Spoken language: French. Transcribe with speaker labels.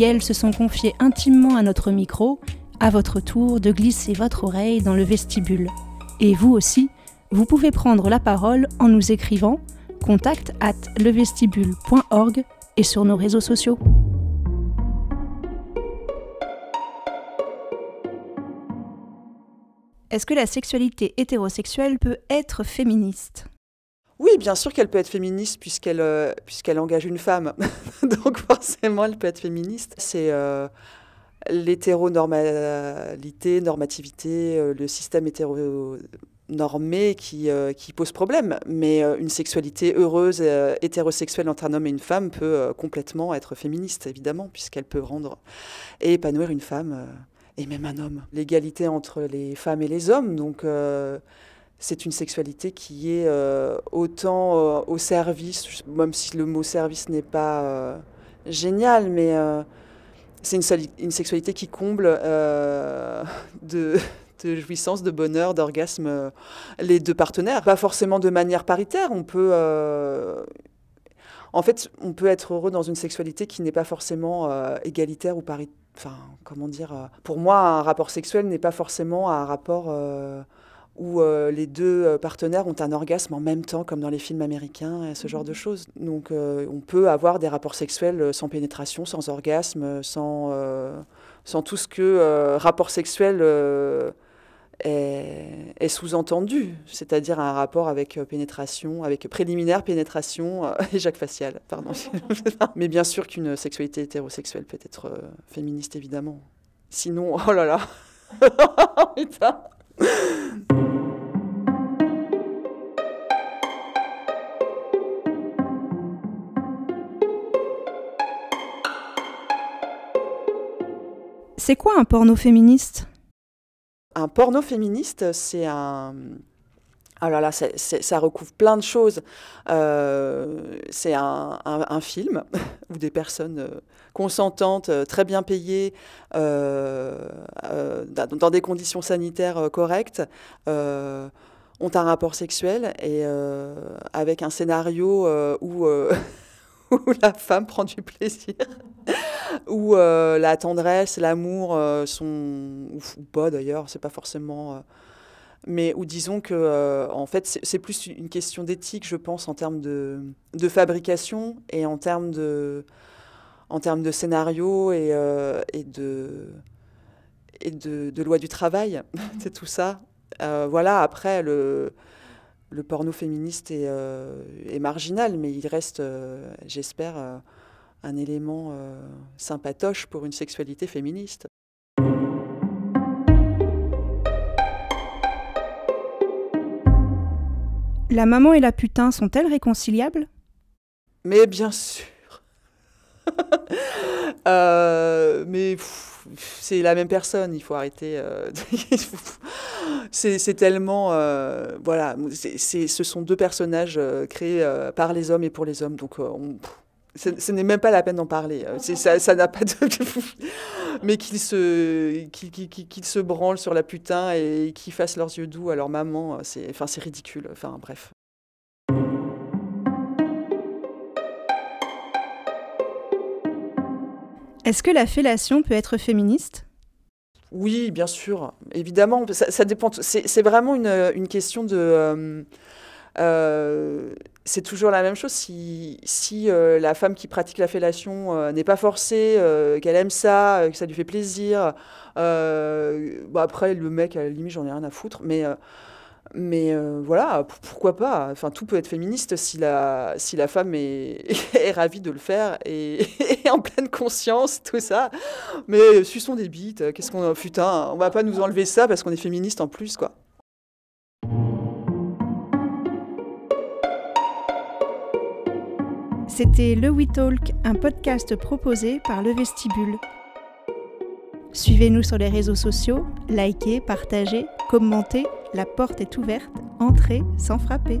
Speaker 1: Elles se sont confiées intimement à notre micro, à votre tour de glisser votre oreille dans le vestibule. Et vous aussi, vous pouvez prendre la parole en nous écrivant contact at levestibule.org et sur nos réseaux sociaux. Est-ce que la sexualité hétérosexuelle peut être féministe?
Speaker 2: Oui, bien sûr qu'elle peut être féministe puisqu'elle euh, engage une femme. Donc forcément, elle peut être féministe. C'est euh, l'hétéronormalité, normativité, euh, le système hétéronormé qui, qui pose problème. Mais une sexualité heureuse, hétérosexuelle entre un homme et une femme peut complètement être féministe, évidemment, puisqu'elle peut rendre et épanouir une femme et même un homme. L'égalité entre les femmes et les hommes, donc c'est une sexualité qui est euh, autant euh, au service, même si le mot service n'est pas euh, génial, mais c'est une, sexualité qui comble de, de, jouissance, de bonheur, d'orgasme les deux partenaires. Pas forcément de manière paritaire, on peut... en fait, on peut être heureux dans une sexualité qui n'est pas forcément égalitaire ou paritaire. Enfin, comment dire Pour moi, un rapport sexuel n'est pas forcément un rapport où euh, les deux euh, partenaires ont un orgasme en même temps, comme dans les films américains, et ce genre de mhm. choses. Donc euh, on peut avoir des rapports sexuels sans pénétration, sans orgasme, sans, sans tout ce que rapport sexuel est, est sous-entendu, c'est-à-dire un rapport avec pénétration, avec préliminaire, pénétration et Jacques facial. Pardon. Mais bien sûr qu'une sexualité hétérosexuelle peut être féministe, évidemment. Sinon, oh là là,
Speaker 1: C'est quoi un porno féministe?
Speaker 2: Un porno féministe, c'est un... Oh là ça recouvre plein de choses. Euh, c'est un, film où des personnes euh, consentantes, euh, très bien payées, dans des conditions sanitaires correctes, ont un rapport sexuel et avec un scénario où la femme prend du plaisir, où euh, la tendresse, l'amour euh, sont, ou, pas d'ailleurs, c'est pas forcément. Euh, mais où disons que, en fait, c'est plus une question d'éthique, je pense, en termes de, de, fabrication et en termes de, en termes de scénario et, et de et de, loi du travail, c'est tout ça. voilà, après, le, le porno féministe est, est, marginal, mais il reste, j'espère, un élément sympatoche pour une sexualité féministe.
Speaker 1: La maman et la putain sont-elles réconciliables?
Speaker 2: Mais bien sûr. mais c'est la même personne, il faut arrêter. Euh, c'est tellement. Euh, voilà, ce sont deux personnages euh, créés par les hommes et pour les hommes. Donc, ce n'est même pas la peine d'en parler. Ça n'a pas de. Mais qu'ils se, qu'ils, se branlent sur la putain et qu'ils fassent leurs yeux doux à leur maman, c'est enfin, ridicule. Enfin, bref.
Speaker 1: Est-ce que la fellation peut être féministe?
Speaker 2: Oui, bien sûr, évidemment. Ça, dépend. C'est vraiment une, question de. Euh, euh, c'est toujours la même chose. Si, si euh, la femme qui pratique la fellation n'est pas forcée, qu'elle aime ça, que ça lui fait plaisir, bah après, le mec, à la limite, j'en ai rien à foutre. Mais mais euh, voilà, pourquoi pas? Enfin, tout peut être féministe si la, si la femme est, est ravie de le faire et, en pleine conscience, tout ça. Mais suçons des bites, qu'est-ce qu'on... Putain, on va pas nous enlever ça parce qu'on est féministe en plus, quoi.
Speaker 1: C'était Le We Talk, un podcast proposé par Le Vestibule. Suivez-nous sur les réseaux sociaux, likez, partagez, commentez, la porte est ouverte, entrez sans frapper.